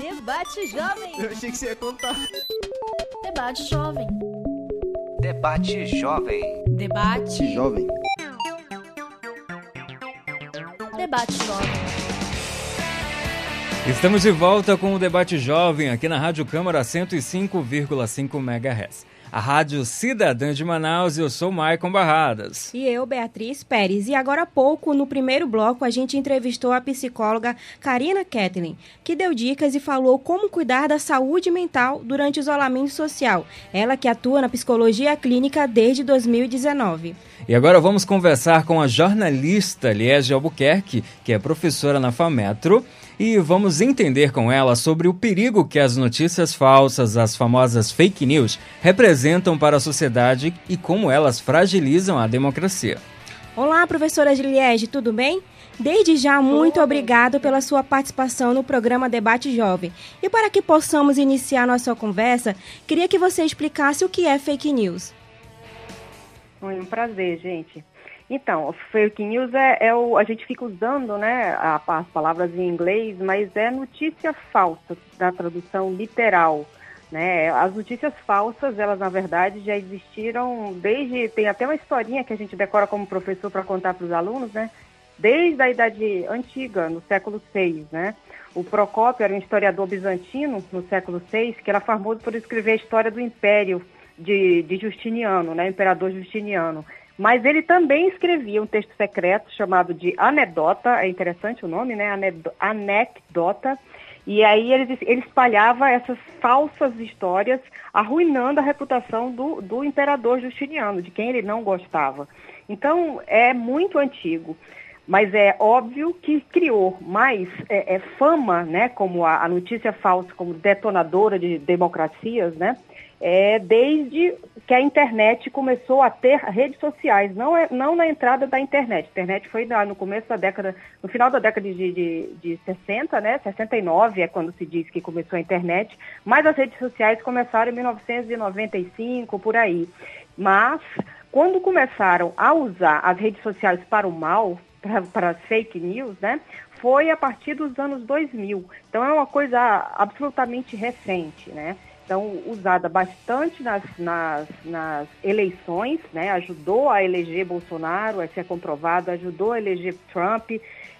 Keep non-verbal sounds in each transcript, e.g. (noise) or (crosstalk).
Debate Jovem. Eu achei que você ia contar. Debate Jovem. Debate Jovem. Debate. Jovem. Debate Jovem. Estamos de volta com o Debate Jovem aqui na Rádio Câmara 105,5 MHz a Rádio Cidadã de Manaus. Eu sou Maicon Barradas. E eu, Beatriz Pérez. E agora há pouco, no primeiro bloco, a gente entrevistou a psicóloga Karina Ketlin, que deu dicas e falou como cuidar da saúde mental durante o isolamento social. Ela que atua na psicologia clínica desde 2019. E agora vamos conversar com a jornalista Liege Albuquerque, que é professora na FAMetro e vamos entender com ela sobre o perigo que as notícias falsas, as famosas fake news, representam para a sociedade e como elas fragilizam a democracia. Olá, professora Giliege, tudo bem? Desde já, muito obrigado pela sua participação no programa Debate Jovem. E para que possamos iniciar nossa conversa, queria que você explicasse o que é fake news. Foi um prazer, gente. Então, fake news é, é, o, a gente fica usando, né, a, as palavras em inglês, mas é notícia falsa, da tradução literal, né? As notícias falsas, elas na verdade já existiram desde, tem até uma historinha que a gente decora como professor para contar para os alunos, né? Desde a idade antiga, no século VI, né? O Procópio era um historiador bizantino no século VI, que era famoso por escrever a história do Império de, de Justiniano, né? Imperador Justiniano. Mas ele também escrevia um texto secreto chamado de Anedota, é interessante o nome, né? Anecdota. E aí ele, ele espalhava essas falsas histórias, arruinando a reputação do, do imperador Justiniano, de quem ele não gostava. Então, é muito antigo. Mas é óbvio que criou mais é, é, fama, né, como a, a notícia falsa, como detonadora de democracias, né, é, desde que a internet começou a ter redes sociais, não, é, não na entrada da internet. A internet foi no começo da década, no final da década de, de, de 60, né? 69 é quando se diz que começou a internet, mas as redes sociais começaram em 1995, por aí. Mas, quando começaram a usar as redes sociais para o mal, para, para fake news, né? Foi a partir dos anos 2000. Então é uma coisa absolutamente recente, né? Então usada bastante nas, nas, nas, eleições, né? ajudou a eleger Bolsonaro, a ser comprovado, ajudou a eleger Trump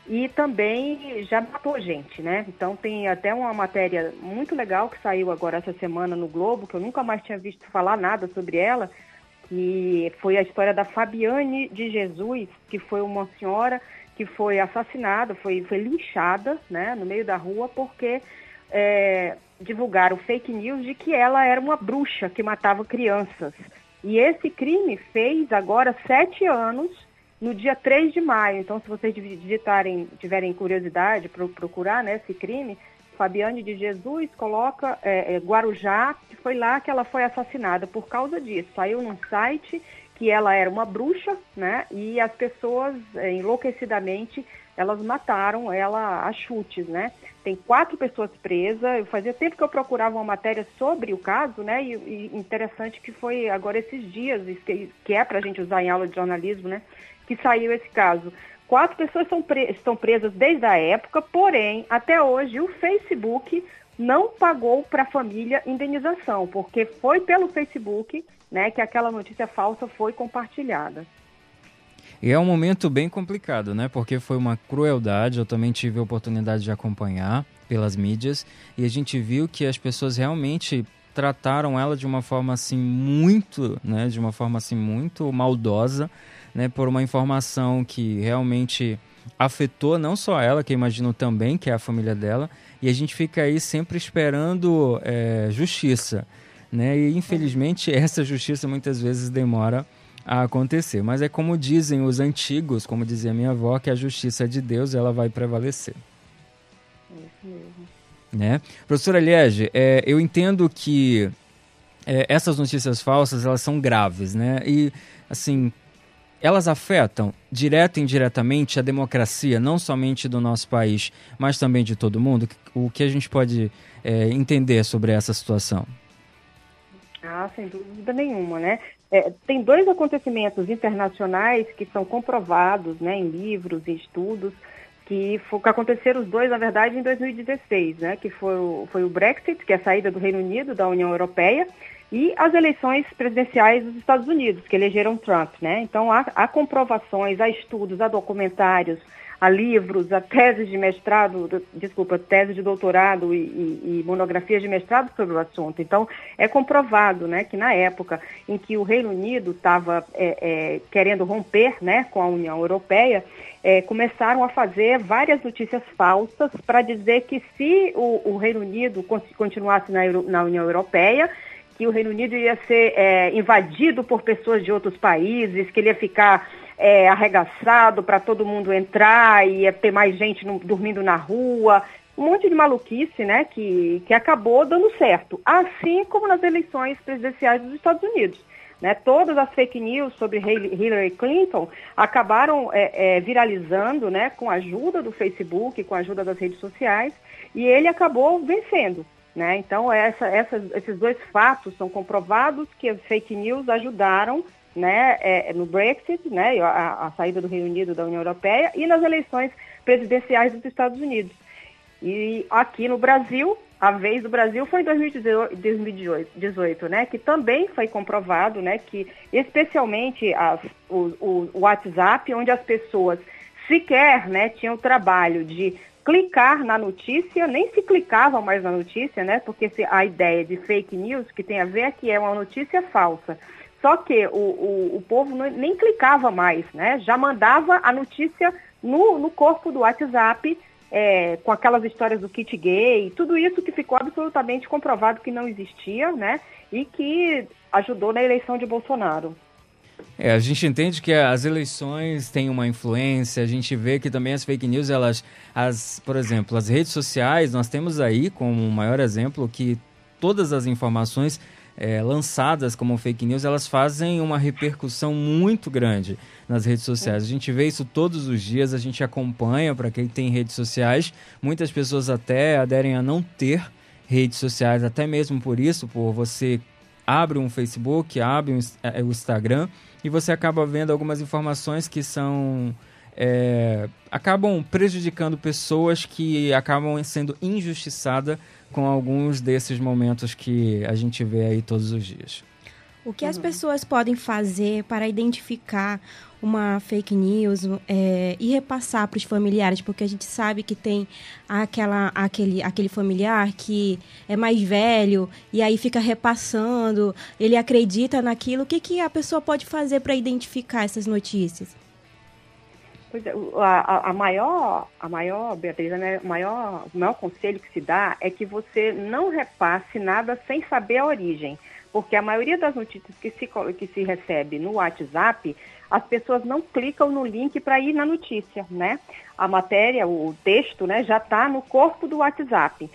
e também já matou gente, né? Então tem até uma matéria muito legal que saiu agora essa semana no Globo, que eu nunca mais tinha visto falar nada sobre ela, que foi a história da Fabiane de Jesus, que foi uma senhora que foi assassinada, foi, foi linchada, né, no meio da rua, porque é, divulgaram fake news de que ela era uma bruxa que matava crianças. E esse crime fez agora sete anos, no dia 3 de maio. Então, se vocês digitarem, tiverem curiosidade para procurar né, esse crime, Fabiane de Jesus coloca é, é, Guarujá, que foi lá que ela foi assassinada por causa disso. Saiu num site que ela era uma bruxa, né? E as pessoas é, enlouquecidamente elas mataram ela a chutes, né? Tem quatro pessoas presas. Eu fazia tempo que eu procurava uma matéria sobre o caso, né? E, e interessante que foi agora esses dias, que, que é para a gente usar em aula de jornalismo, né? Que saiu esse caso. Quatro pessoas pre estão presas desde a época, porém, até hoje, o Facebook não pagou para a família indenização, porque foi pelo Facebook né, que aquela notícia falsa foi compartilhada. E é um momento bem complicado, né? Porque foi uma crueldade, eu também tive a oportunidade de acompanhar pelas mídias e a gente viu que as pessoas realmente trataram ela de uma forma assim muito, né, de uma forma assim muito maldosa, né, por uma informação que realmente afetou não só ela, que imagino também que é a família dela, e a gente fica aí sempre esperando é, justiça, né, e infelizmente (laughs) essa justiça muitas vezes demora a acontecer. Mas é como dizem os antigos, como dizia minha avó, que a justiça de Deus ela vai prevalecer. Isso mesmo. Né? Professora Liege, é, eu entendo que é, essas notícias falsas elas são graves, né? E assim elas afetam direto e indiretamente a democracia, não somente do nosso país, mas também de todo mundo. O que a gente pode é, entender sobre essa situação? Ah, sem dúvida nenhuma, né? É, tem dois acontecimentos internacionais que são comprovados né, em livros e estudos que, que aconteceram os dois, na verdade, em 2016, né? Que foi o, foi o Brexit, que é a saída do Reino Unido da União Europeia, e as eleições presidenciais dos Estados Unidos, que elegeram Trump, né? Então há, há comprovações, há estudos, há documentários, há livros, há teses de mestrado, desculpa, tese de doutorado e, e, e, monografias de mestrado sobre o assunto. Então, é comprovado né, que na época em que o Reino Unido estava é, é, querendo romper né, com a União Europeia, é, começaram a fazer várias notícias falsas para dizer que se o, o Reino Unido continuasse na, na União Europeia, que o Reino Unido ia ser é, invadido por pessoas de outros países, que ele ia ficar é, arregaçado para todo mundo entrar, ia ter mais gente no, dormindo na rua, um monte de maluquice, né, que, que acabou dando certo, assim como nas eleições presidenciais dos Estados Unidos. Né, todas as fake news sobre Hillary Clinton acabaram é, é, viralizando né, com a ajuda do Facebook, com a ajuda das redes sociais, e ele acabou vencendo. Né? Então, essa, esses dois fatos são comprovados que as fake news ajudaram né, é, no Brexit, né, a, a, saída do Reino Unido da União Europeia, e nas eleições presidenciais dos Estados Unidos. E aqui no Brasil, a vez do Brasil foi em 2018, né, que também foi comprovado né, que, especialmente as, o, o, WhatsApp, onde as pessoas sequer né, tinham trabalho de clicar na notícia, nem se clicava mais na notícia, né? Porque a ideia de fake news que tem a ver é que é uma notícia falsa. Só que o, o, o povo não, nem clicava mais, né? Já mandava a notícia no, no corpo do WhatsApp, é, com aquelas histórias do kit gay, tudo isso que ficou absolutamente comprovado que não existia, né? E que ajudou na eleição de Bolsonaro. É, a gente entende que as eleições têm uma influência, a gente vê que também as fake news, elas, as, por exemplo, as redes sociais, nós temos aí como maior exemplo que todas as informações é, lançadas como fake news, elas fazem uma repercussão muito grande nas redes sociais. A gente vê isso todos os dias, a gente acompanha para quem tem redes sociais. Muitas pessoas até aderem a não ter redes sociais, até mesmo por isso, por você abre um Facebook, abre um, é, o Instagram e você acaba vendo algumas informações que são é, acabam prejudicando pessoas que acabam sendo injustiçadas com alguns desses momentos que a gente vê aí todos os dias. O que as pessoas podem fazer para identificar uma fake news é, e repassar para os familiares? Porque a gente sabe que tem aquela, aquele, aquele familiar que é mais velho e aí fica repassando, ele acredita naquilo. O que, que a pessoa pode fazer para identificar essas notícias? Pois é, a, a, maior, a maior, Beatriz, né, o, maior, o maior conselho que se dá é que você não repasse nada sem saber a origem. Porque a maioria das notícias que se, que se recebe no WhatsApp, as pessoas não clicam no link para ir na notícia, né? A matéria, o texto, né, já está no corpo do WhatsApp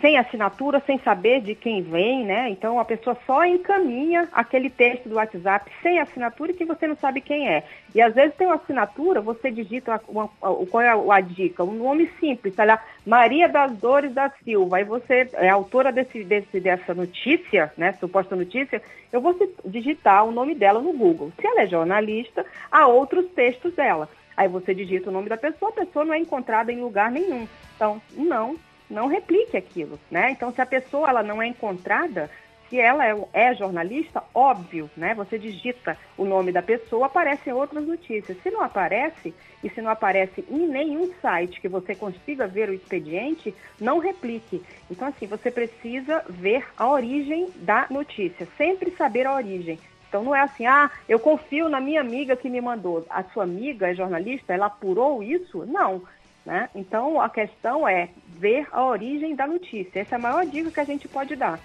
sem assinatura, sem saber de quem vem, né? Então a pessoa só encaminha aquele texto do WhatsApp sem assinatura e que você não sabe quem é. E às vezes tem uma assinatura, você digita uma, uma, qual é a, a, dica? Um nome simples, tá lá, Maria das Dores da Silva, aí você é autora desse, desse, dessa notícia, né? Suposta notícia, eu vou digitar o nome dela no Google. Se ela é jornalista, há outros textos dela. Aí você digita o nome da pessoa, a pessoa não é encontrada em lugar nenhum. Então, não não replique aquilo, né? Então, se a pessoa ela não é encontrada, se ela é, é, jornalista, óbvio, né? Você digita o nome da pessoa, aparecem outras notícias. Se não aparece, e se não aparece em nenhum site que você consiga ver o expediente, não replique. Então, assim, você precisa ver a origem da notícia, sempre saber a origem. Então não é assim, ah, eu confio na minha amiga que me mandou. A sua amiga é jornalista, ela apurou isso? Não. Né? Então, a questão é ver a origem da notícia. Essa é a maior dica que a gente pode dar.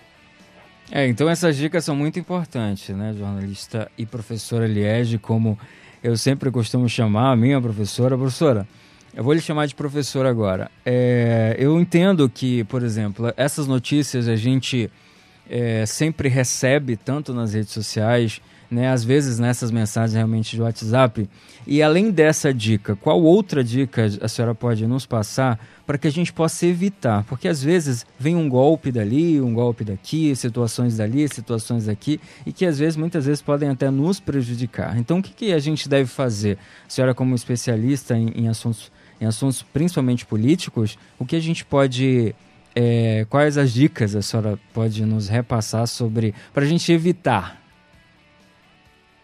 É, então essas dicas são muito importantes, né, jornalista e professora Liege, como eu sempre costumo chamar a minha professora. Professora, eu vou lhe chamar de professora agora. É, eu entendo que, por exemplo, essas notícias a gente é, sempre recebe, tanto nas redes sociais, né, às vezes nessas mensagens realmente de WhatsApp. E além dessa dica, qual outra dica a senhora pode nos passar para que a gente possa evitar? Porque às vezes vem um golpe dali, um golpe daqui, situações dali, situações aqui, e que às vezes, muitas vezes, podem até nos prejudicar. Então, o que, que a gente deve fazer? A senhora, como especialista em, em assuntos em assuntos principalmente políticos, o que a gente pode. É, quais as dicas a senhora pode nos repassar sobre. para a gente evitar?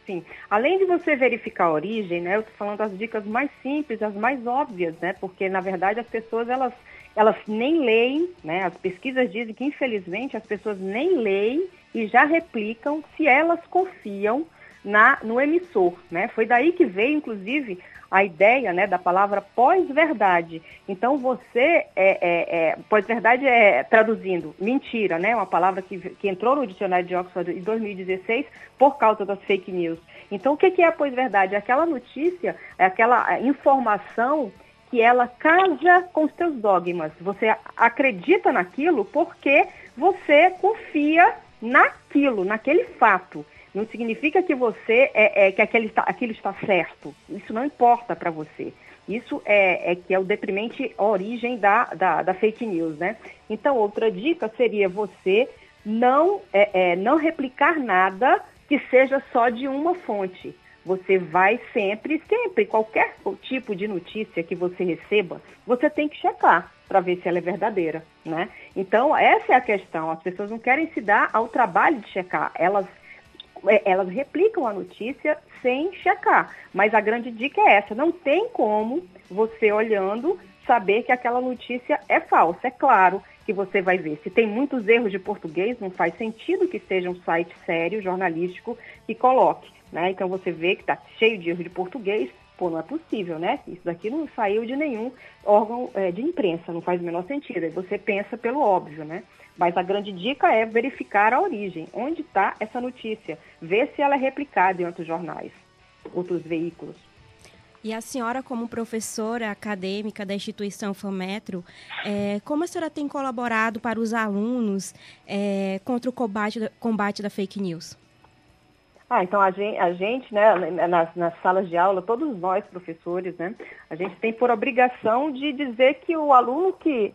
Sim. Além de você verificar a origem, né, eu estou falando as dicas mais simples, as mais óbvias, né, porque na verdade as pessoas elas, elas nem leem, né, as pesquisas dizem que infelizmente as pessoas nem leem e já replicam se elas confiam na, no emissor, né? Foi daí que veio, inclusive, a ideia né, da palavra pós-verdade. Então você, é, é, é pós-verdade é traduzindo mentira, né, uma palavra que, que entrou no dicionário de Oxford em 2016 por causa das fake news. Então o que, é a pós-verdade? É aquela notícia, é aquela informação que ela casa com os seus dogmas. Você acredita naquilo porque você confia naquilo, naquele fato. Não significa que você é, é que aquele está, aquilo está certo. Isso não importa para você. Isso é, é, que é o deprimente origem da, da, da, fake news, né? Então, outra dica seria você não, é, é, não replicar nada que seja só de uma fonte. Você vai sempre, sempre, qualquer tipo de notícia que você receba, você tem que checar para ver se ela é verdadeira, né? Então, essa é a questão. As pessoas não querem se dar ao trabalho de checar. Elas elas replicam a notícia sem checar. Mas a grande dica é essa: não tem como você olhando saber que aquela notícia é falsa. É claro que você vai ver. Se tem muitos erros de português, não faz sentido que seja um site sério, jornalístico, que coloque. Né? Então você vê que está cheio de erros de português, pô, não é possível, né? Isso daqui não saiu de nenhum órgão é, de imprensa, não faz o menor sentido. Aí você pensa pelo óbvio, né? Mas a grande dica é verificar a origem, onde está essa notícia, ver se ela é replicada em outros jornais, outros veículos. E a senhora, como professora acadêmica da instituição FAMetro, é, como a senhora tem colaborado para os alunos é, contra o combate, combate da fake news? Ah, então a gente, a gente né, nas, nas, salas de aula, todos nós professores, né, a gente tem por obrigação de dizer que o aluno que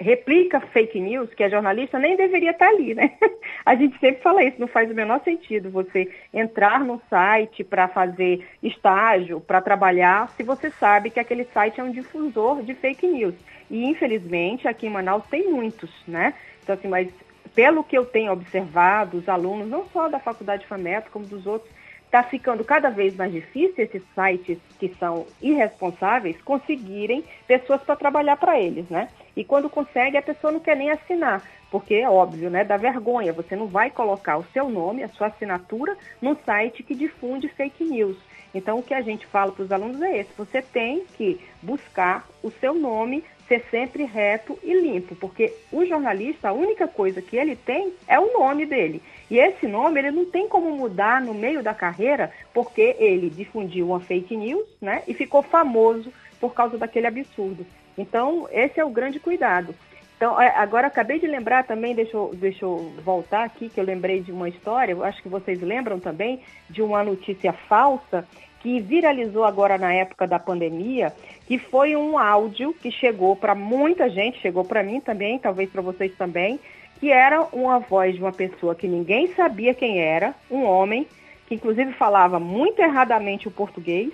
replica fake news, que é jornalista, nem deveria estar ali, né? (laughs) A gente sempre fala isso, não faz o menor sentido você entrar no site para fazer estágio, para trabalhar, se você sabe que aquele site é um difusor de fake news. E infelizmente aqui em Manaus tem muitos, né? Então assim, mas pelo que eu tenho observado, os alunos, não só da Faculdade FAMET, como dos outros, está ficando cada vez mais difícil esses sites que são irresponsáveis conseguirem pessoas para trabalhar para eles, né? E quando consegue, a pessoa não quer nem assinar, porque é óbvio, né? Dá vergonha. Você não vai colocar o seu nome, a sua assinatura, num site que difunde fake news. Então, o que a gente fala para os alunos é esse: você tem que buscar o seu nome ser sempre reto e limpo, porque o jornalista, a única coisa que ele tem é o nome dele. E esse nome ele não tem como mudar no meio da carreira, porque ele difundiu uma fake news, né? E ficou famoso por causa daquele absurdo. Então, esse é o grande cuidado. Então, é, agora acabei de lembrar também, deixa eu, deixa eu voltar aqui, que eu lembrei de uma história, acho que vocês lembram também, de uma notícia falsa que viralizou agora na época da pandemia, que foi um áudio que chegou para muita gente, chegou para mim também, talvez para vocês também, que era uma voz de uma pessoa que ninguém sabia quem era, um homem, que inclusive falava muito erradamente o português,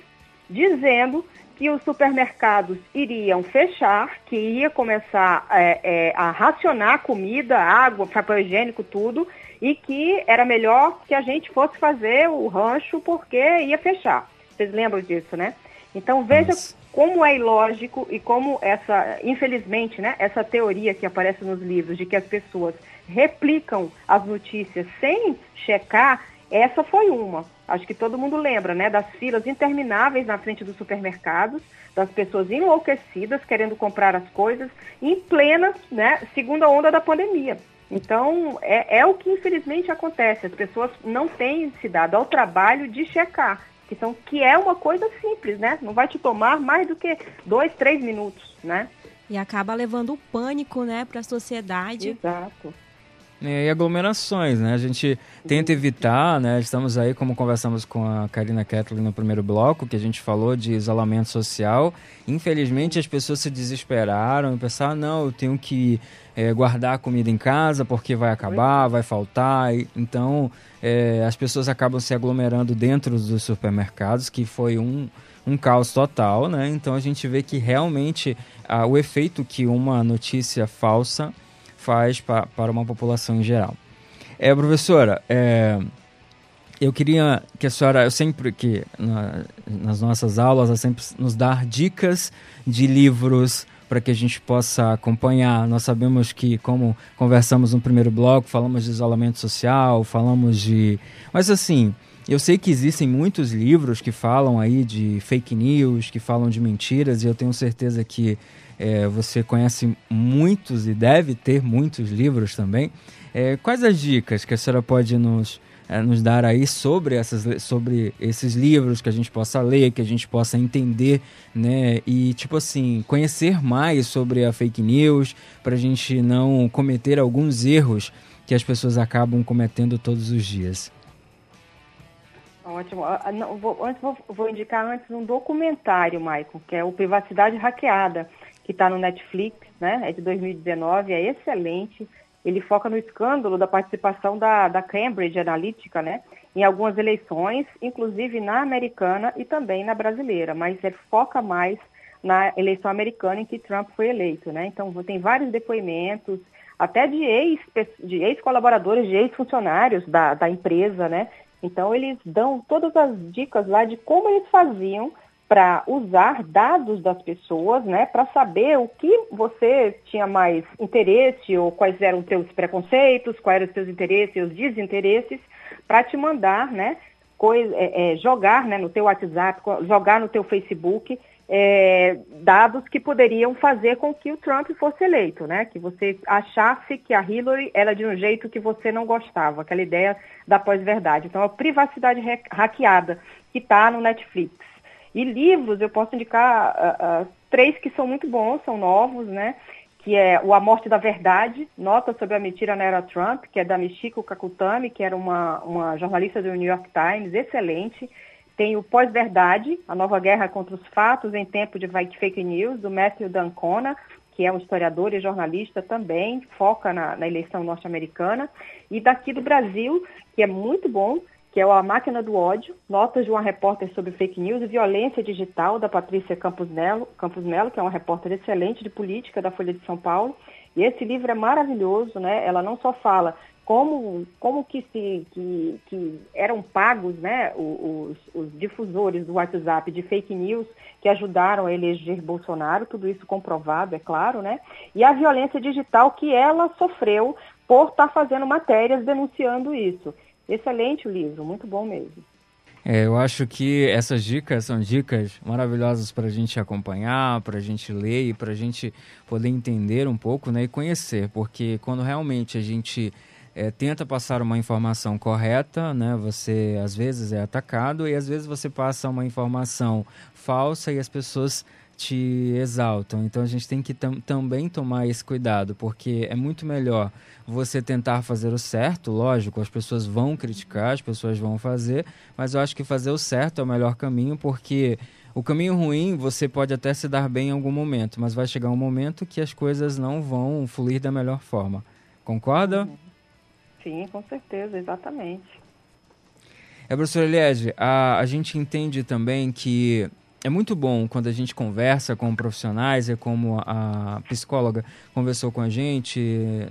dizendo que os supermercados iriam fechar, que ia começar é, é, a racionar comida, água, papel higiênico, tudo, e que era melhor que a gente fosse fazer o rancho porque ia fechar. Vocês lembram disso, né? Então veja Nossa. como é ilógico e como essa, infelizmente, né, essa teoria que aparece nos livros de que as pessoas replicam as notícias sem checar, essa foi uma acho que todo mundo lembra, né, das filas intermináveis na frente dos supermercados, das pessoas enlouquecidas querendo comprar as coisas em plena, né, segunda onda da pandemia. Então, é, é o que infelizmente acontece. As pessoas não têm se dado ao trabalho de checar, que, são, que é uma coisa simples, né? Não vai te tomar mais do que dois, três minutos, né? E acaba levando o pânico, né, para a sociedade. Exato. E aglomerações, né? A gente tenta evitar, né? Estamos aí, como conversamos com a Karina Kettler no primeiro bloco, que a gente falou de isolamento social. Infelizmente, as pessoas se desesperaram e pensaram, ah, não, eu tenho que é, guardar a comida em casa porque vai acabar, vai faltar. Então, é, as pessoas acabam se aglomerando dentro dos supermercados, que foi um um caos total, né? Então a gente vê que realmente ah, o efeito que uma notícia falsa faz pa, para uma população em geral. É, professora, é, eu queria que a senhora, eu sempre que na, nas nossas aulas, ela sempre nos dar dicas de livros para que a gente possa acompanhar. Nós sabemos que, como conversamos no primeiro bloco, falamos de isolamento social, falamos de. Mas assim, eu sei que existem muitos livros que falam aí de fake news, que falam de mentiras, e eu tenho certeza que é, você conhece muitos e deve ter muitos livros também. É, quais as dicas que a senhora pode nos é, nos dar aí sobre, essas, sobre esses livros que a gente possa ler, que a gente possa entender, né? E, tipo assim, conhecer mais sobre a fake news, para a gente não cometer alguns erros que as pessoas acabam cometendo todos os dias. Ótimo. Ah, vou, antes, vou, vou, indicar antes um documentário, Maicon, que é o Privacidade Hackeada, que está no Netflix, né? É de 2019, é excelente ele foca no escândalo da participação da, da Cambridge Analytica, né, em algumas eleições, inclusive na americana e também na brasileira, mas ele foca mais na eleição americana em que Trump foi eleito, né? Então tem vários depoimentos, até de ex de ex-colaboradores, de ex-funcionários da, da empresa, né? Então eles dão todas as dicas lá de como eles faziam para usar dados das pessoas, né, para saber o que você tinha mais interesse ou quais eram os seus preconceitos, quais eram os seus interesses os desinteresses, para te mandar, né, coisa, é, é, jogar, né, no teu WhatsApp, jogar no teu Facebook é, dados que poderiam fazer com que o Trump fosse eleito, né, que você achasse que a Hillary era de um jeito que você não gostava, aquela ideia da pós-verdade. Então, a privacidade hackeada que está no Netflix. E livros, eu posso indicar uh, uh, três que são muito bons, são novos, né? Que é O A Morte da Verdade, Nota sobre a Mentira na Era Trump, que é da Michiko Kakutami, que era uma, uma jornalista do New York Times, excelente. Tem o Pós-Verdade, A Nova Guerra contra os Fatos em Tempo de Fake News, do Matthew Dancona, que é um historiador e jornalista também, foca na, na eleição norte-americana. E daqui do Brasil, que é muito bom, que é A Máquina do Ódio, Notas de uma Repórter sobre Fake News e Violência Digital, da Patrícia Campos Melo, Campos Melo, que é uma repórter excelente de política da Folha de São Paulo. E esse livro é maravilhoso, né? Ela não só fala como, como que, se, que, que eram pagos né, os, os difusores do WhatsApp de fake news que ajudaram a eleger Bolsonaro, tudo isso comprovado, é claro, né? E a violência digital que ela sofreu por estar tá fazendo matérias denunciando isso. Excelente o livro, muito bom mesmo. É, eu acho que essas dicas são dicas maravilhosas para a gente acompanhar, para a gente ler e para a gente poder entender um pouco né, e conhecer, porque quando realmente a gente é, tenta passar uma informação correta, né, você às vezes é atacado e às vezes você passa uma informação falsa e as pessoas te exaltam. Então a gente tem que tam também tomar esse cuidado, porque é muito melhor você tentar fazer o certo, lógico, as pessoas vão criticar, as pessoas vão fazer, mas eu acho que fazer o certo é o melhor caminho, porque o caminho ruim você pode até se dar bem em algum momento, mas vai chegar um momento que as coisas não vão fluir da melhor forma. Concorda? Sim, com certeza, exatamente. É, professor Eliege, a, a gente entende também que é muito bom quando a gente conversa com profissionais, é como a psicóloga conversou com a gente,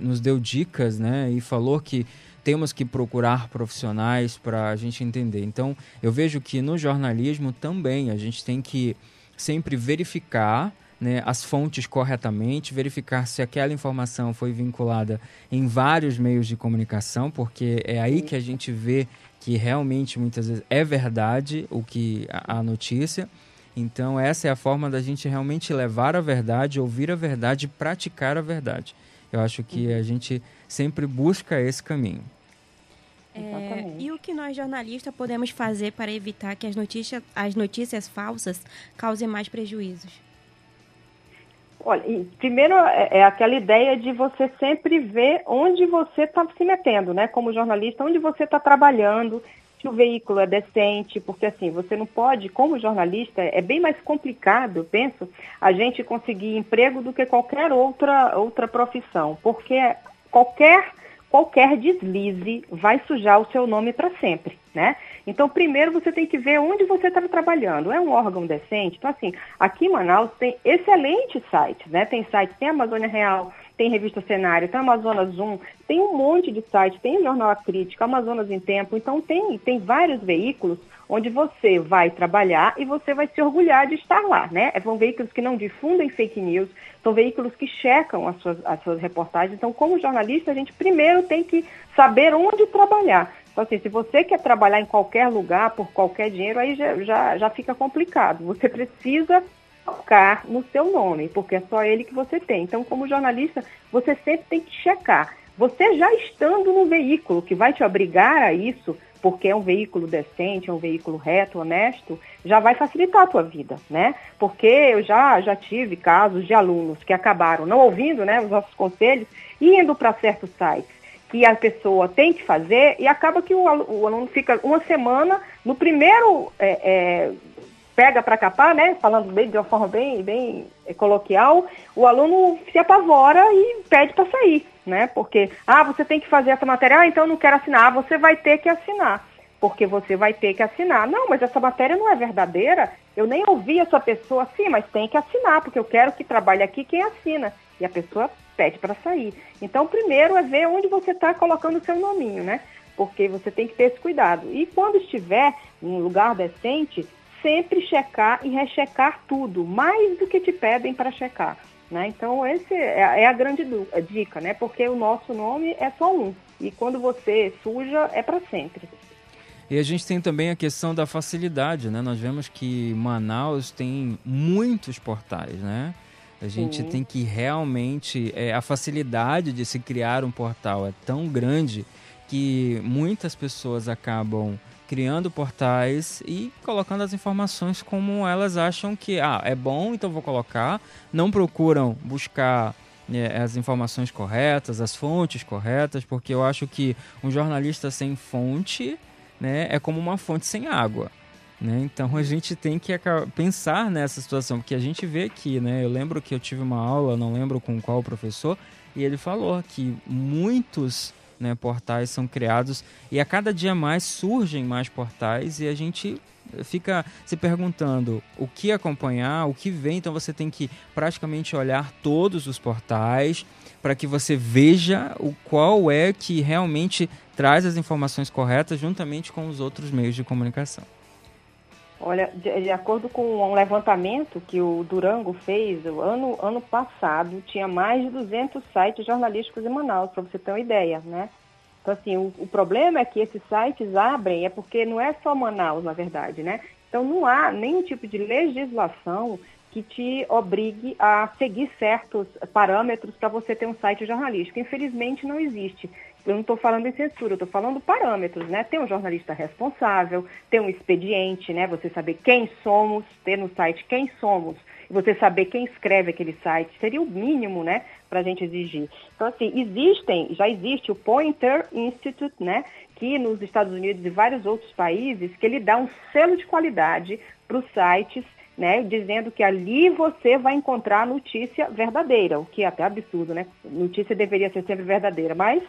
nos deu dicas, né, e falou que temos que procurar profissionais para a gente entender. Então, eu vejo que no jornalismo também a gente tem que sempre verificar né, as fontes corretamente, verificar se aquela informação foi vinculada em vários meios de comunicação, porque é aí que a gente vê que realmente muitas vezes é verdade o que a, a notícia então, essa é a forma da gente realmente levar a verdade, ouvir a verdade praticar a verdade. Eu acho que a gente sempre busca esse caminho. É, e o que nós jornalistas podemos fazer para evitar que as notícias, as notícias falsas causem mais prejuízos? Olha, primeiro é, é aquela ideia de você sempre ver onde você está se metendo, né? Como jornalista, onde você está trabalhando, se o veículo é decente, porque assim, você não pode, como jornalista, é bem mais complicado, penso, a gente conseguir emprego do que qualquer outra, outra profissão, porque qualquer, qualquer deslize vai sujar o seu nome para sempre. né? Então, primeiro você tem que ver onde você está trabalhando. É um órgão decente? Então, assim, aqui em Manaus tem excelentes sites, né? Tem sites, tem Amazônia Real, tem Revista Cenário, tem Amazonas Zoom, tem um monte de sites, tem o Jornal A Crítica, Amazonas em Tempo, então tem, tem vários veículos onde você vai trabalhar e você vai se orgulhar de estar lá, né? São veículos que não difundem fake news, são veículos que checam as suas, as suas reportagens. Então, como jornalista, a gente primeiro tem que saber onde trabalhar. Então, assim, se você quer trabalhar em qualquer lugar, por qualquer dinheiro, aí já, já, já fica complicado. Você precisa focar no seu nome, porque é só ele que você tem. Então, como jornalista, você sempre tem que checar. Você já estando no veículo que vai te obrigar a isso, porque é um veículo decente, é um veículo reto, honesto, já vai facilitar a tua vida, né? Porque eu já, já tive casos de alunos que acabaram não ouvindo né, os nossos conselhos e indo para certos sites que a pessoa tem que fazer e acaba que o, aluno, o aluno fica uma semana no primeiro é, é, pega para capar, né? Falando bem, de uma forma bem, bem coloquial, o aluno se apavora e pede para sair, né? Porque, ah, você tem que fazer essa matéria, ah, então não quero assinar, você vai ter que assinar, porque você vai ter que assinar. Não, mas essa matéria não é verdadeira, eu nem ouvi essa pessoa assim, mas tem que assinar, porque eu quero que trabalhe aqui quem assina. E a pessoa pede para sair. Então, primeiro é ver onde você está colocando o seu nominho, né? Porque você tem que ter esse cuidado. E quando estiver em um lugar decente, sempre checar e rechecar tudo, mais do que te pedem para checar. Né? Então, esse é, é a grande dica, né? porque o nosso nome é só um. E quando você suja, é para sempre. E a gente tem também a questão da facilidade, né? Nós vemos que Manaus tem muitos portais, né? A gente Sim. tem que realmente. É, a facilidade de se criar um portal é tão grande que muitas pessoas acabam criando portais e colocando as informações como elas acham que ah, é bom, então vou colocar. Não procuram buscar é, as informações corretas, as fontes corretas, porque eu acho que um jornalista sem fonte né, é como uma fonte sem água. Né? Então a gente tem que pensar nessa situação, porque a gente vê aqui, né? Eu lembro que eu tive uma aula, não lembro com qual professor, e ele falou que muitos né, portais são criados e a cada dia mais surgem mais portais e a gente fica se perguntando o que acompanhar, o que vem, então você tem que praticamente olhar todos os portais para que você veja o qual é que realmente traz as informações corretas juntamente com os outros meios de comunicação. Olha, de, de, acordo com um levantamento que o Durango fez, o ano, ano passado tinha mais de 200 sites jornalísticos em Manaus, para você ter uma ideia, né? Então, assim, o, o, problema é que esses sites abrem, é porque não é só Manaus, na verdade, né? Então, não há nenhum tipo de legislação que te obrigue a seguir certos parâmetros para você ter um site jornalístico. Infelizmente, não existe eu não estou falando em censura, eu estou falando parâmetros, né? Tem um jornalista responsável, tem um expediente, né? Você saber quem somos, ter no site quem somos, e você saber quem escreve aquele site, seria o mínimo, né? Para a gente exigir. Então, assim, existem, já existe o Pointer Institute, né? Que nos Estados Unidos e vários outros países, que ele dá um selo de qualidade para os sites né, dizendo que ali você vai encontrar notícia verdadeira, o que é até absurdo, né? Notícia deveria ser sempre verdadeira, mas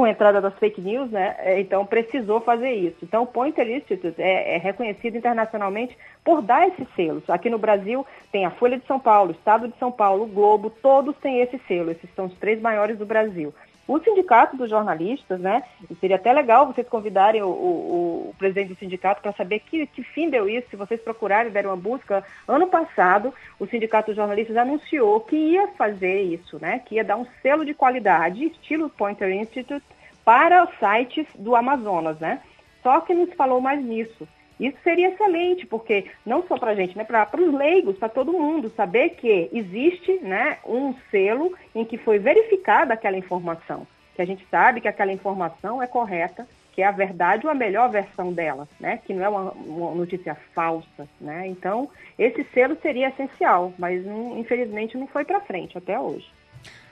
com a entrada das fake news, né? É, então precisou fazer isso. Então o Pointer Institute é, é, reconhecido internacionalmente por dar esses selos. Aqui no Brasil tem a Folha de São Paulo, o Estado de São Paulo, o Globo, todos têm esse selo. Esses são os três maiores do Brasil. O sindicato dos jornalistas, né? Seria até legal vocês convidarem o, o, o presidente do sindicato para saber que, que fim deu isso. Se vocês procurarem, deram uma busca. Ano passado, o sindicato dos jornalistas anunciou que ia fazer isso, né? Que ia dar um selo de qualidade, estilo Pointer Institute, para os sites do Amazonas, né? Só que não se falou mais nisso. Isso seria excelente, porque não só para a gente, né, para os leigos, para todo mundo, saber que existe né, um selo em que foi verificada aquela informação, que a gente sabe que aquela informação é correta, que é a verdade ou a melhor versão dela, né, que não é uma, uma notícia falsa. Né? Então, esse selo seria essencial, mas não, infelizmente não foi para frente até hoje.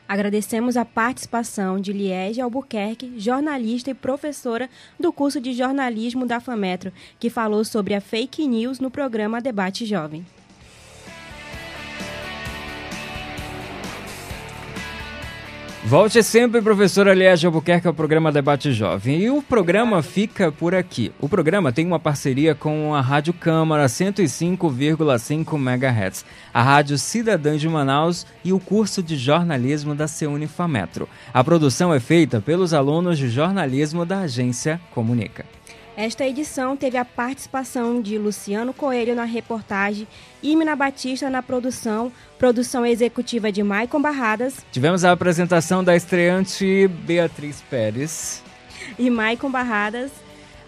Agradecemos a participação de Liege Albuquerque, jornalista e professora do curso de jornalismo da FAMetro, que falou sobre a fake news no programa Debate Jovem. Volte sempre, professora Liege Albuquerque, ao programa Debate Jovem. E o programa fica por aqui. O programa tem uma parceria com a Rádio Câmara 105,5 MHz, a Rádio Cidadã de Manaus e o curso de jornalismo da Ceunifametro. A produção é feita pelos alunos de jornalismo da agência Comunica. Esta edição teve a participação de Luciano Coelho na reportagem, Imina Batista na produção, produção executiva de Maicon Barradas. Tivemos a apresentação da estreante Beatriz Pérez. E Maicon Barradas.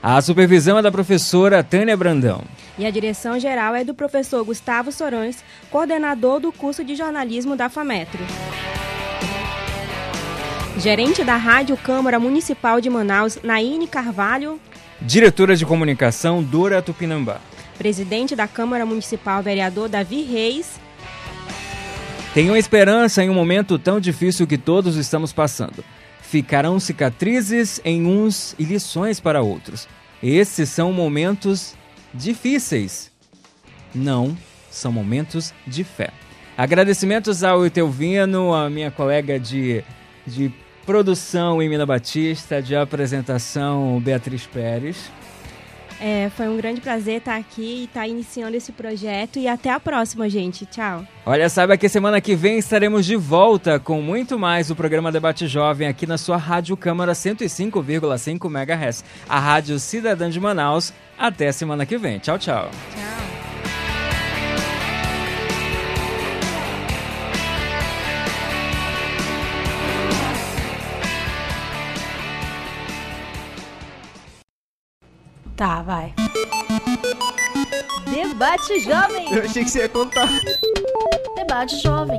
A supervisão é da professora Tânia Brandão. E a direção geral é do professor Gustavo Sorães, coordenador do curso de jornalismo da FAMETRO. Gerente da Rádio Câmara Municipal de Manaus, Naine Carvalho. Diretora de Comunicação, Dora Tupinambá. Presidente da Câmara Municipal, vereador Davi Reis. Tenham esperança em um momento tão difícil que todos estamos passando. Ficarão cicatrizes em uns e lições para outros. Esses são momentos difíceis. Não, são momentos de fé. Agradecimentos ao Itelvino, a minha colega de, de produção Emina Batista, de apresentação Beatriz Pérez. É, foi um grande prazer estar aqui e estar iniciando esse projeto e até a próxima, gente. Tchau. Olha, saiba que semana que vem estaremos de volta com muito mais do programa Debate Jovem aqui na sua Rádio Câmara 105,5 MHz, a Rádio Cidadã de Manaus. Até semana que vem. Tchau, tchau. Tchau. Tá, vai. Debate Jovem. Eu achei que você ia contar. Debate Jovem.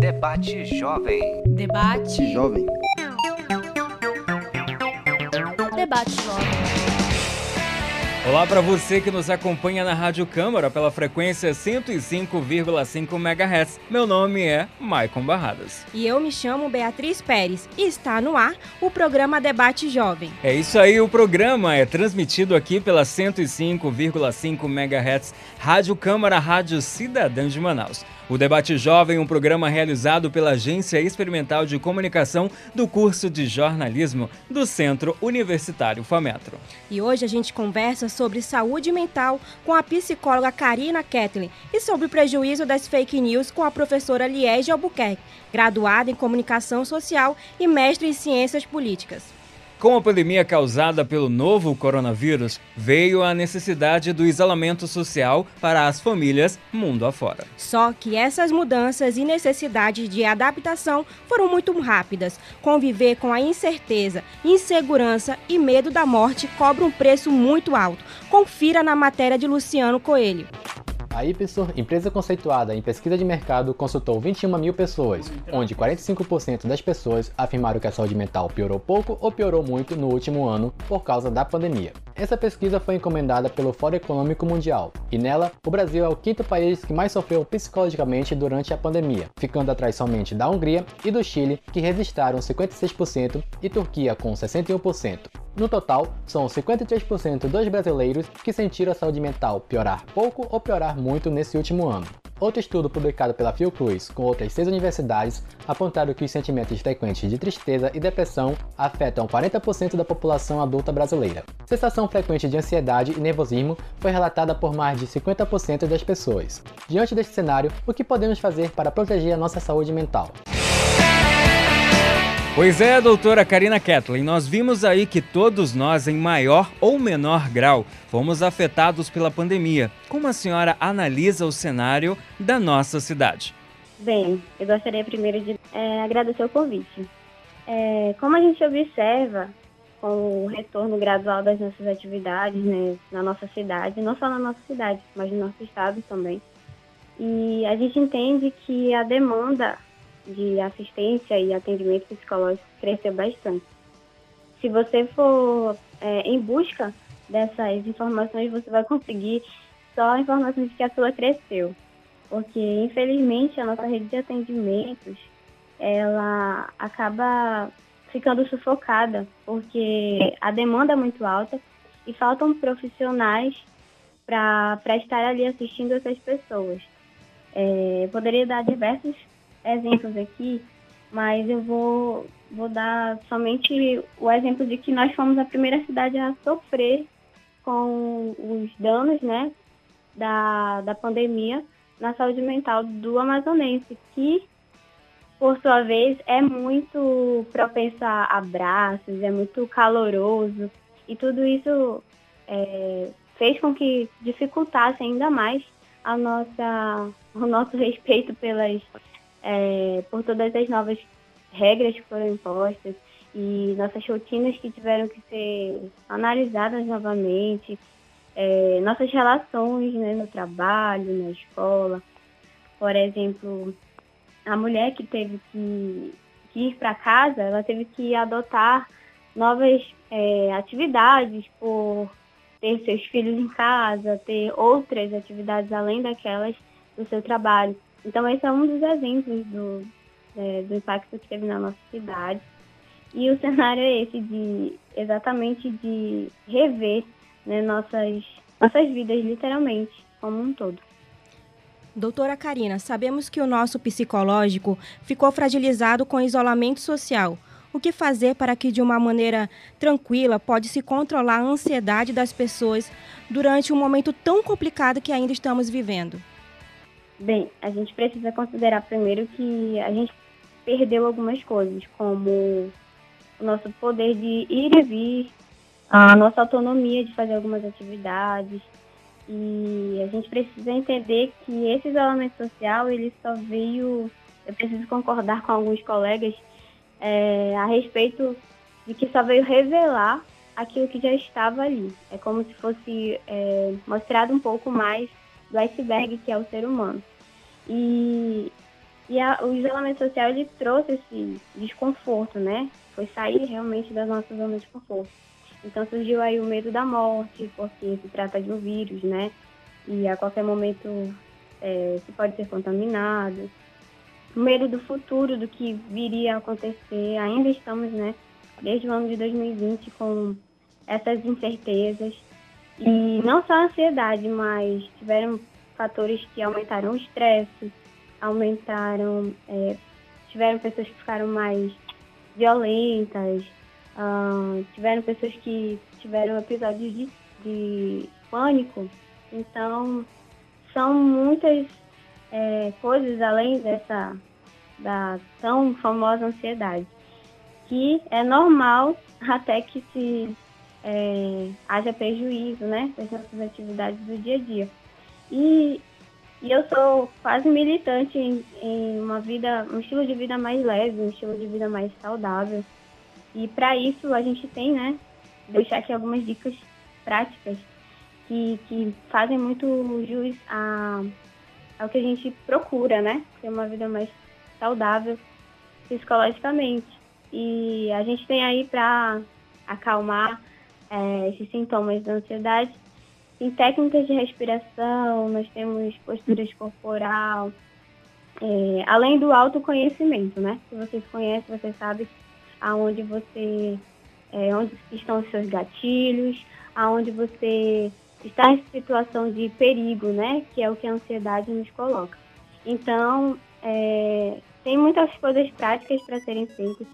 Debate Jovem. Debate. Jovem. Debate Jovem. Olá para você que nos acompanha na Rádio Câmara pela frequência 105,5 MHz. Meu nome é Maicon Barradas. E eu me chamo Beatriz Pérez e está no ar o programa Debate Jovem. É isso aí, o programa é transmitido aqui pela 105,5 MHz Rádio Câmara, Rádio Cidadã de Manaus. O Debate Jovem, um programa realizado pela Agência Experimental de Comunicação do curso de jornalismo do Centro Universitário FAMETRO. E hoje a gente conversa sobre saúde mental com a psicóloga Karina Ketlin e sobre o prejuízo das fake news com a professora Liege Albuquerque, graduada em comunicação social e mestre em ciências políticas. Com a pandemia causada pelo novo coronavírus, veio a necessidade do isolamento social para as famílias mundo afora. Só que essas mudanças e necessidades de adaptação foram muito rápidas. Conviver com a incerteza, insegurança e medo da morte cobra um preço muito alto. Confira na matéria de Luciano Coelho. A Ipsor, empresa conceituada em pesquisa de mercado, consultou 21 mil pessoas, onde 45% das pessoas afirmaram que a saúde mental piorou pouco ou piorou muito no último ano por causa da pandemia. Essa pesquisa foi encomendada pelo Fórum Econômico Mundial, e nela, o Brasil é o quinto país que mais sofreu psicologicamente durante a pandemia, ficando atrás somente da Hungria e do Chile, que registraram 56%, e Turquia com 61%. No total, são 53% dos brasileiros que sentiram a saúde mental piorar pouco ou piorar muito nesse último ano. Outro estudo publicado pela Fiocruz com outras seis universidades apontaram que os sentimentos frequentes de tristeza e depressão afetam 40% da população adulta brasileira. Sensação frequente de ansiedade e nervosismo foi relatada por mais de 50% das pessoas. Diante deste cenário, o que podemos fazer para proteger a nossa saúde mental? Pois é, doutora Karina Ketlin, nós vimos aí que todos nós, em maior ou menor grau, fomos afetados pela pandemia. Como a senhora analisa o cenário da nossa cidade? Bem, eu gostaria primeiro de é, agradecer o convite. É, como a gente observa com o retorno gradual das nossas atividades né, na nossa cidade, não só na nossa cidade, mas no nosso estado também, e a gente entende que a demanda de assistência e atendimento psicológico cresceu bastante. Se você for é, em busca dessas informações, você vai conseguir só informações de que a sua cresceu. Porque, infelizmente, a nossa rede de atendimentos, ela acaba ficando sufocada, porque a demanda é muito alta e faltam profissionais para estar ali assistindo essas pessoas. É, poderia dar diversos exemplos aqui, mas eu vou, vou dar somente o exemplo de que nós fomos a primeira cidade a sofrer com os danos né, da, da pandemia na saúde mental do amazonense, que, por sua vez, é muito propenso a abraços, é muito caloroso, e tudo isso é, fez com que dificultasse ainda mais a nossa, o nosso (laughs) respeito pelas, é, por todas as novas regras que foram impostas e nossas rotinas que tiveram que ser analisadas novamente, é, nossas relações né, no trabalho, na escola. Por exemplo, a mulher que teve que, que ir para casa, ela teve que adotar novas é, atividades por ter seus filhos em casa, ter outras atividades além daquelas do seu trabalho. Então, esse é um dos exemplos do, é, do impacto que teve na nossa cidade. E o cenário é esse de exatamente de rever né, nossas, nossas vidas, literalmente, como um todo. Doutora Karina, sabemos que o nosso psicológico ficou fragilizado com o isolamento social. O que fazer para que, de uma maneira tranquila, pode se controlar a ansiedade das pessoas durante um momento tão complicado que ainda estamos vivendo? Bem, a gente precisa considerar primeiro que a gente perdeu algumas coisas, como o nosso poder de ir e vir, a nossa autonomia de fazer algumas atividades. E a gente precisa entender que esse isolamento social, ele só veio, eu preciso concordar com alguns colegas, é, a respeito de que só veio revelar aquilo que já estava ali. É como se fosse é, mostrado um pouco mais do iceberg que é o ser humano. E, e a, o isolamento social ele trouxe esse desconforto, né? Foi sair realmente da nossa zona de conforto. Então surgiu aí o medo da morte, porque se trata de um vírus, né? E a qualquer momento é, se pode ser contaminado medo do futuro, do que viria a acontecer. Ainda estamos, né, desde o ano de 2020 com essas incertezas. E não só a ansiedade, mas tiveram fatores que aumentaram o estresse, aumentaram, é, tiveram pessoas que ficaram mais violentas, uh, tiveram pessoas que tiveram episódios de, de pânico. Então, são muitas é, coisas além dessa da tão famosa ansiedade, que é normal (laughs) até que se é, haja prejuízo, né, das nossas atividades do dia a dia. E, e eu sou quase militante em, em uma vida, um estilo de vida mais leve, um estilo de vida mais saudável. E para isso a gente tem, né, deixar aqui algumas dicas práticas que, que fazem muito jus a, ao que a gente procura, né? Ter uma vida mais saudável psicologicamente. E a gente tem aí para acalmar é, esses sintomas da ansiedade, tem técnicas de respiração, nós temos posturas corporal, é, além do autoconhecimento, né? Se você se conhece, você sabe aonde você, é, onde estão os seus gatilhos, aonde você está em situação de perigo, né? Que é o que a ansiedade nos coloca. Então, é, tem muitas coisas práticas para serem feitas.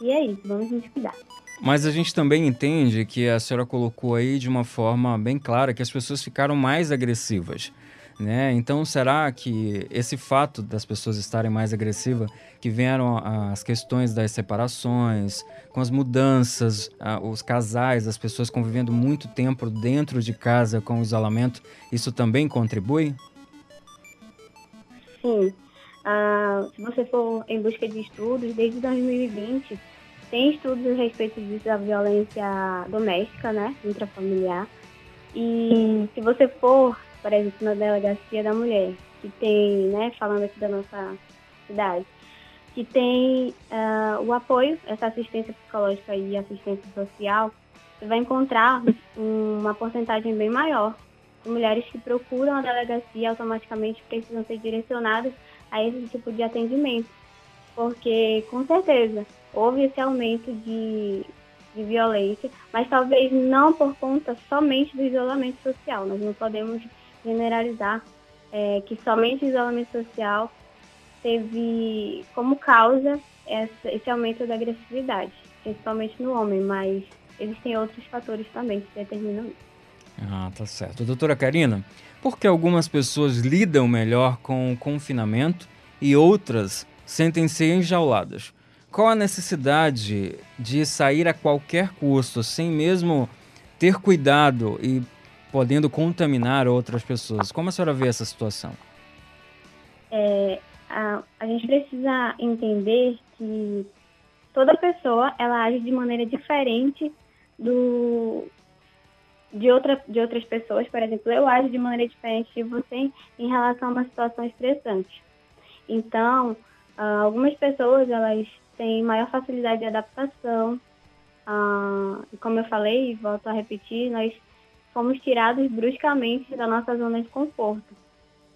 E é isso, vamos nos cuidar. Mas a gente também entende que a senhora colocou aí de uma forma bem clara que as pessoas ficaram mais agressivas. Né? Então, será que esse fato das pessoas estarem mais agressivas, que vieram as questões das separações, com as mudanças, os casais, as pessoas convivendo muito tempo dentro de casa com o isolamento, isso também contribui? Sim. Ah, se você for em busca de estudos, desde 2020, tem estudos a respeito disso, da violência doméstica, né, intrafamiliar. E se você for, por exemplo, na delegacia da mulher, que tem, né, falando aqui da nossa cidade, que tem uh, o apoio, essa assistência psicológica e assistência social, você vai encontrar uma porcentagem bem maior de mulheres que procuram a delegacia automaticamente precisam ser direcionadas a esse tipo de atendimento. Porque, com certeza, houve esse aumento de, de violência, mas talvez não por conta somente do isolamento social. Nós não podemos generalizar é, que somente o isolamento social teve como causa essa, esse aumento da agressividade, principalmente no homem, mas existem outros fatores também que determinam isso. Ah, tá certo. Doutora Karina, por que algumas pessoas lidam melhor com o confinamento e outras sentem-se enjauladas? Qual a necessidade de sair a qualquer custo, sem mesmo ter cuidado e podendo contaminar outras pessoas? Como a senhora vê essa situação? É, a, a gente precisa entender que toda pessoa ela age de maneira diferente do de, outra, de outras pessoas, por exemplo, eu ajo de maneira diferente de você em relação a uma situação estressante. Então, uh, algumas pessoas elas têm maior facilidade de adaptação. Uh, como eu falei, e volto a repetir, nós fomos tirados bruscamente da nossa zona de conforto.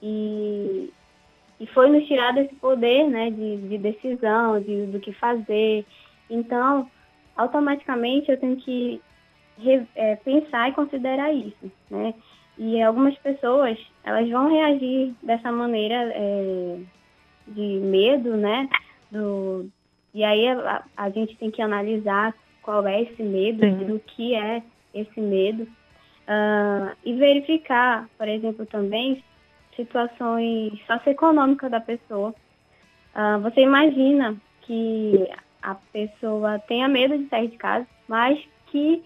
E, e foi nos tirado esse poder né, de, de decisão, de, do que fazer. Então, automaticamente eu tenho que re, é, pensar e considerar isso, né? E algumas pessoas, elas vão reagir dessa maneira é, de medo, né? Do, e aí a, a, gente tem que analisar qual é esse medo, Sim. do que é esse medo. Uh, e verificar, por exemplo, também situações socioeconômicas da pessoa. Uh, você imagina que a pessoa tenha medo de sair de casa, mas que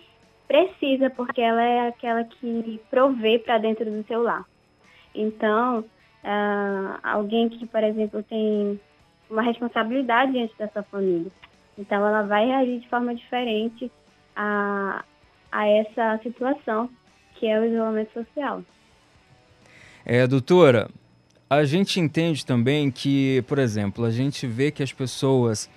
precisa, porque ela é aquela que provê para dentro do seu lar. Então, uh, alguém que, por exemplo, tem uma responsabilidade diante dessa família. Então, ela vai reagir de forma diferente a, a essa situação, que é o isolamento social. É, doutora, a gente entende também que, por exemplo, a gente vê que as pessoas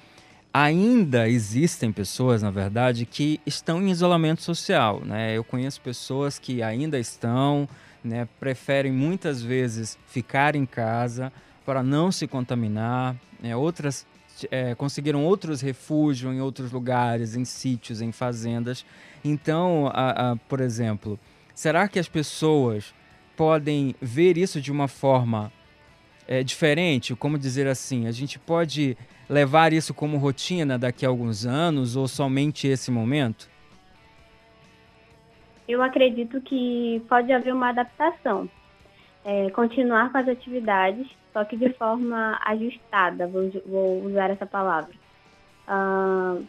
ainda existem pessoas, na verdade, que estão em isolamento social. Né? Eu conheço pessoas que ainda estão, né, preferem muitas vezes ficar em casa para não se contaminar. Né? Outras é, conseguiram outros refúgios em outros lugares, em sítios, em fazendas. Então, a, a, por exemplo, será que as pessoas podem ver isso de uma forma é, diferente? Como dizer assim, a gente pode levar isso como rotina daqui a alguns anos ou somente esse momento? Eu acredito que pode haver uma adaptação. É, continuar com as atividades, só que de forma ajustada, vou, vou usar essa palavra. Uh,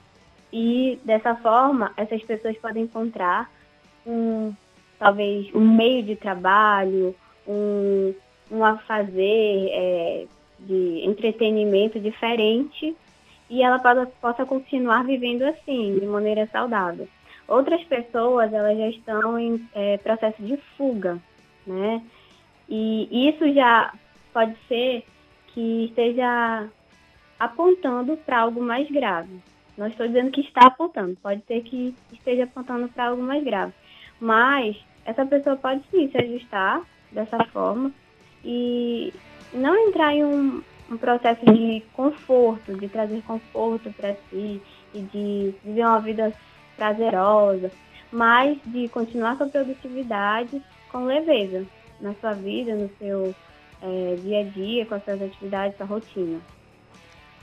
e dessa forma, essas pessoas podem encontrar um, talvez um meio de trabalho, um, um a fazer é, de entretenimento diferente e ela possa, possa continuar vivendo assim, de maneira saudável. Outras pessoas, elas já estão em é, processo de fuga, né? E isso já pode ser que esteja apontando para algo mais grave. Não estou dizendo que está apontando, pode ser que esteja apontando para algo mais grave. Mas essa pessoa pode sim se ajustar dessa forma e não entrar em um, um processo de conforto, de trazer conforto para si e de viver uma vida prazerosa, mas de continuar sua produtividade com leveza na sua vida, no seu é, dia a dia, com as suas atividades, sua rotina.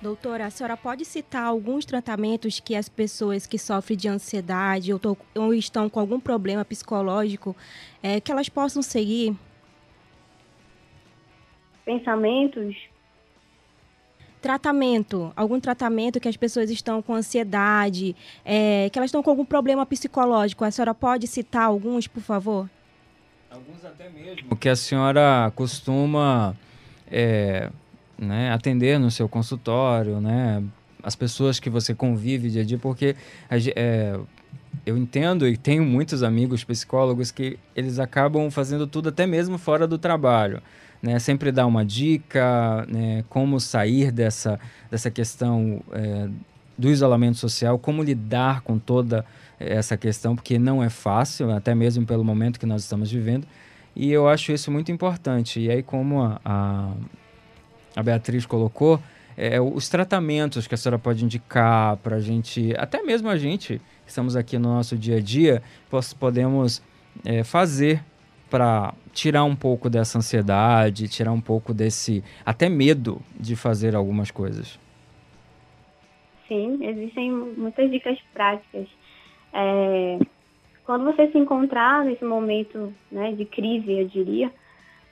Doutora, a senhora pode citar alguns tratamentos que as pessoas que sofrem de ansiedade ou, ou estão com algum problema psicológico, é, que elas possam seguir pensamentos. Tratamento, algum tratamento que as pessoas estão com ansiedade, é, que elas estão com algum problema psicológico. A senhora pode citar alguns, por favor? Alguns até mesmo. Que a senhora costuma é, né, atender no seu consultório, né? As pessoas que você convive dia a dia, porque é, eu entendo e tenho muitos amigos psicólogos que eles acabam fazendo tudo até mesmo fora do trabalho né, sempre dar uma dica, né, como sair dessa, dessa questão é, do isolamento social, como lidar com toda essa questão, porque não é fácil, até mesmo pelo momento que nós estamos vivendo. E eu acho isso muito importante. E aí, como a, a, a Beatriz colocou, é, os tratamentos que a senhora pode indicar para a gente, até mesmo a gente que estamos aqui no nosso dia a dia, podemos é, fazer para tirar um pouco dessa ansiedade, tirar um pouco desse até medo de fazer algumas coisas? sim, existem muitas dicas práticas. É, quando você se encontrar nesse momento né, de crise, eu diria,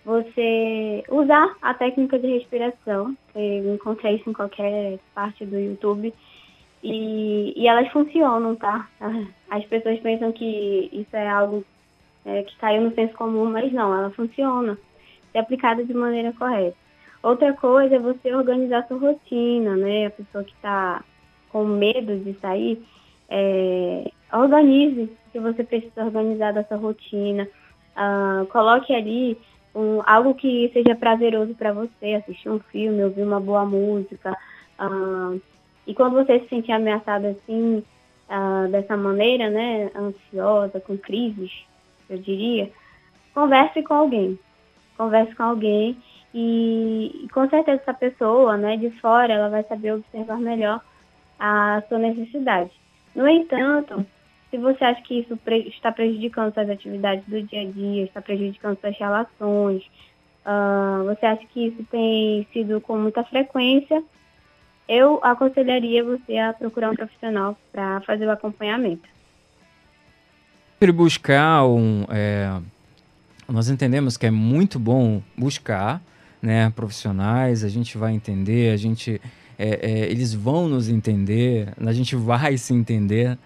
você usar a técnica de respiração. Eu encontrei isso em qualquer parte do YouTube. E, e elas funcionam, tá? (laughs) As pessoas pensam que isso é algo é, que caiu no senso comum, mas não, ela funciona se aplicada de maneira correta. Outra coisa é você organizar sua rotina, né? A pessoa que está com medo de sair, é, organize que você precisa organizar da sua rotina. Uh, coloque ali um, algo que seja prazeroso para você, assistir um filme, ouvir uma boa música. Uh, e quando você se sentir ameaçado assim, uh, dessa maneira, né, ansiosa, com crises, eu diria, converse com alguém. Converse com alguém e, e, com certeza essa pessoa, né, de fora, ela vai saber observar melhor a sua necessidade. No entanto, se você acha que isso está prejudicando suas atividades do dia a dia, está prejudicando suas relações, uh, você acha que isso tem sido com muita frequência, eu aconselharia você a procurar um profissional para fazer o acompanhamento. Buscar um. É, nós entendemos que é muito bom buscar né, profissionais, a gente vai entender, a gente. É, é, eles vão nos entender, a gente vai se entender.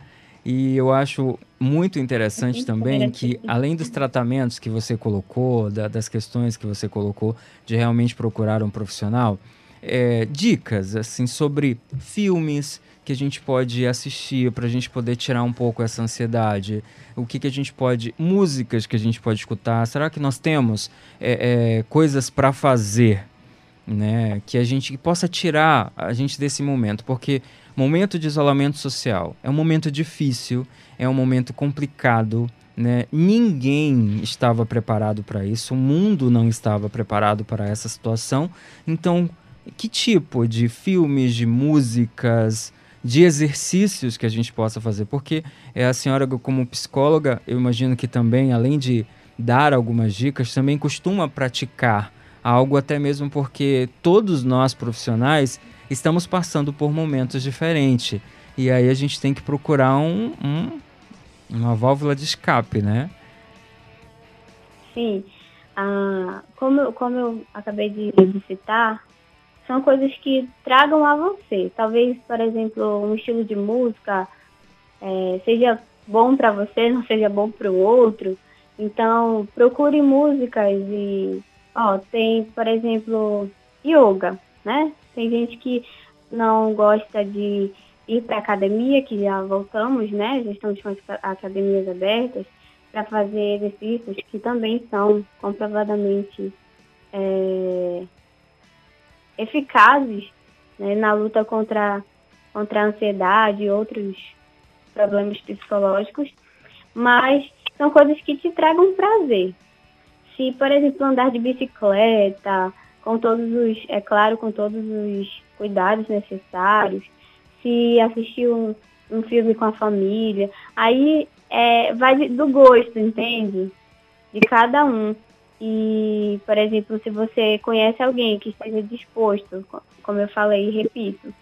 E eu acho muito interessante também que, além dos tratamentos que você colocou, da, das questões que você colocou, de realmente procurar um profissional, é, dicas assim sobre filmes que a gente pode assistir para a gente poder tirar um pouco essa ansiedade, o que, que a gente pode, músicas que a gente pode escutar. Será que nós temos é, é, coisas para fazer, né, que a gente possa tirar a gente desse momento, porque Momento de isolamento social é um momento difícil, é um momento complicado. Né? Ninguém estava preparado para isso, o mundo não estava preparado para essa situação. Então, que tipo de filmes, de músicas, de exercícios que a gente possa fazer? Porque é a senhora, como psicóloga, eu imagino que também, além de dar algumas dicas, também costuma praticar algo, até mesmo porque todos nós profissionais estamos passando por momentos diferentes. E aí a gente tem que procurar um, um uma válvula de escape, né? Sim. Ah, como, eu, como eu acabei de, de citar, são coisas que tragam a você. Talvez, por exemplo, um estilo de música é, seja bom para você, não seja bom para o outro. Então, procure músicas e, ó, tem, por exemplo, yoga, né? Tem gente que não gosta de ir para academia, que já voltamos, né? Já estamos com as academias abertas para fazer exercícios que também são comprovadamente é, eficazes né, na luta contra, contra a ansiedade e outros problemas psicológicos, mas são coisas que te tragam prazer. Se, por exemplo, andar de bicicleta, com todos os, é claro, com todos os cuidados necessários, se assistir um, um filme com a família, aí é, vai do gosto, entende? De cada um. E, por exemplo, se você conhece alguém que esteja disposto, como eu falei e repito,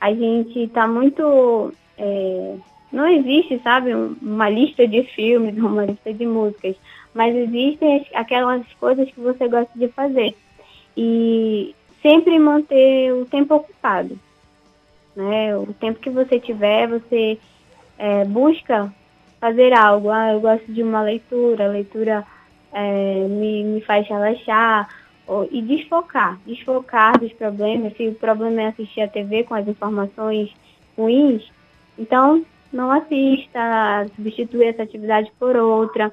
a gente está muito. É, não existe, sabe, uma lista de filmes, (laughs) uma lista de músicas, mas existem aquelas coisas que você gosta de fazer e sempre manter o tempo ocupado. Né? O tempo que você tiver, você é, busca fazer algo. Ah, eu gosto de uma leitura, a leitura é, me, me faz relaxar ou, e desfocar, desfocar dos problemas. Se o problema é assistir a TV com as informações ruins, então não assista, substitui essa atividade por outra.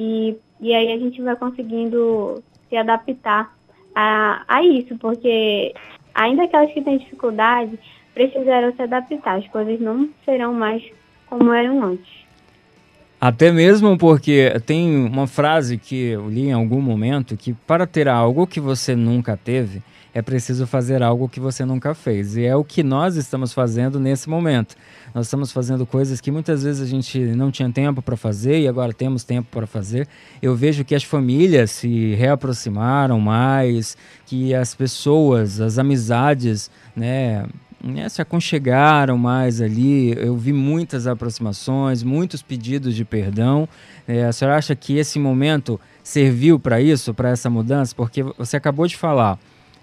E, e aí a gente vai conseguindo se adaptar a, a isso, porque ainda aquelas que têm dificuldade precisarão se adaptar, as coisas não serão mais como eram antes. Até mesmo porque tem uma frase que eu li em algum momento que para ter algo que você nunca teve, é preciso fazer algo que você nunca fez. E é o que nós estamos fazendo nesse momento. Nós estamos fazendo coisas que muitas vezes a gente não tinha tempo para fazer e agora temos tempo para fazer. Eu vejo que as famílias se reaproximaram mais, que as pessoas, as amizades, né, né, se aconchegaram mais ali. Eu vi muitas aproximações, muitos pedidos de perdão. É, a senhora acha que esse momento serviu para isso, para essa mudança? Porque você acabou de falar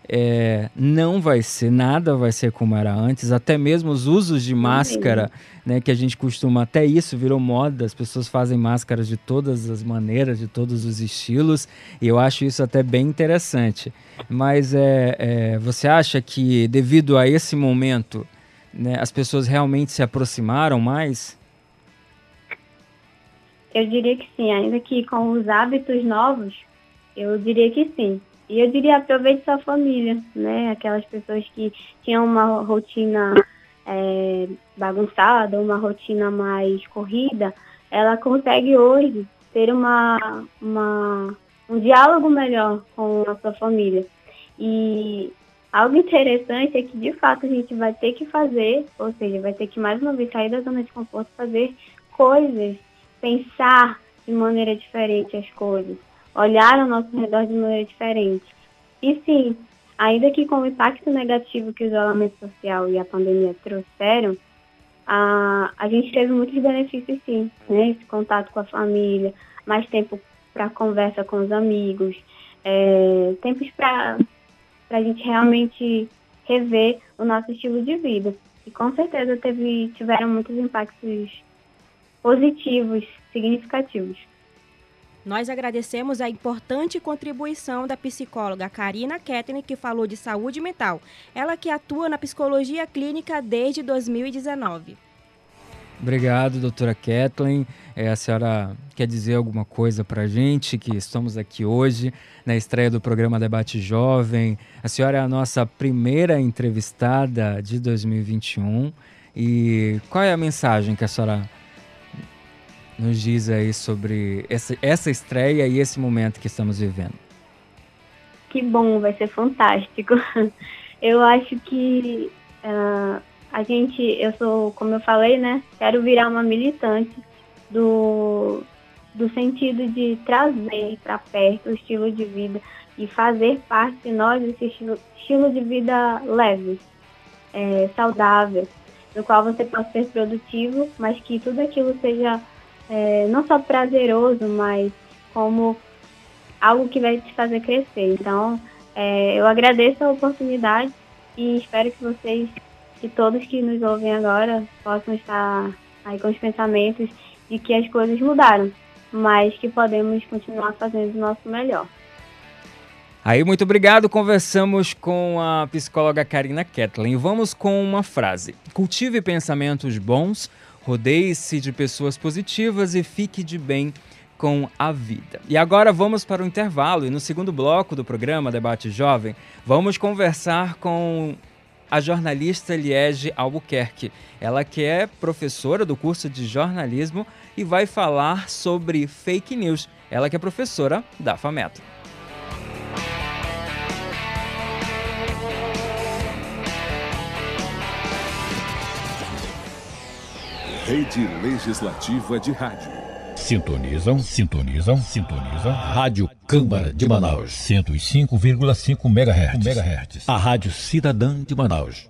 é, não vai ser, nada vai ser como era antes, até mesmo os usos de máscara, né, que a gente costuma, até isso virou moda, as pessoas fazem máscaras de todas as maneiras, de todos os estilos, e eu acho isso até bem interessante. Mas é, é você acha que devido a esse momento, né, as pessoas realmente se aproximaram mais? Eu diria que sim, ainda que com os hábitos novos, eu diria que sim. E eu diria, aproveite sua família, né? Aquelas pessoas que tinham uma rotina é, bagunçada, uma rotina mais corrida, ela consegue hoje ter uma, uma, um diálogo melhor com a sua família. E algo interessante é que, de fato, a gente vai ter que fazer, ou seja, vai ter que, mais uma vez, sair da zona de conforto, fazer coisas, pensar de maneira diferente as coisas olhar ao nosso redor de maneira diferente. E sim, ainda que com o impacto negativo que o isolamento social e a pandemia trouxeram, a, a gente teve muitos benefícios sim, né? Esse contato com a família, mais tempo para conversa com os amigos, é, tempos para a gente realmente rever o nosso estilo de vida. E com certeza teve, tiveram muitos impactos positivos, significativos. Nós agradecemos a importante contribuição da psicóloga Karina Kettner, que falou de saúde mental. Ela que atua na psicologia clínica desde 2019. Obrigado, doutora Kathleen. É, a senhora quer dizer alguma coisa para a gente que estamos aqui hoje na estreia do programa Debate Jovem. A senhora é a nossa primeira entrevistada de 2021. E qual é a mensagem que a senhora nos diz aí sobre essa, essa estreia e esse momento que estamos vivendo? Que bom, vai ser fantástico. (laughs) Eu acho que uh, a gente, eu sou, como eu falei, né? Quero virar uma militante do, do sentido de trazer para perto o estilo de vida e fazer parte de nós desse estilo, estilo de vida leve, é, saudável, no qual você possa ser produtivo, mas que tudo aquilo seja é, não só prazeroso, mas como algo que vai te fazer crescer. Então, é, eu agradeço a oportunidade e espero que vocês, que todos que nos ouvem agora, possam estar aí com os pensamentos de que as coisas mudaram, mas que podemos continuar fazendo o nosso melhor. Aí, muito obrigado. Conversamos com a psicóloga Karina Ketlin. Vamos com uma frase. Cultive pensamentos bons, Rodeie-se de pessoas positivas e fique de bem com a vida. E agora vamos para o intervalo e no segundo bloco do programa Debate Jovem, vamos conversar com a jornalista Liege Albuquerque. Ela que é professora do curso de jornalismo e vai falar sobre fake news. Ela que é professora da FAMETO. Rede Legislativa de Rádio. Sintonizam, sintonizam, sintonizam. Rádio Câmara de Manaus. 105,5 MHz. MHz. A Rádio Cidadã de Manaus.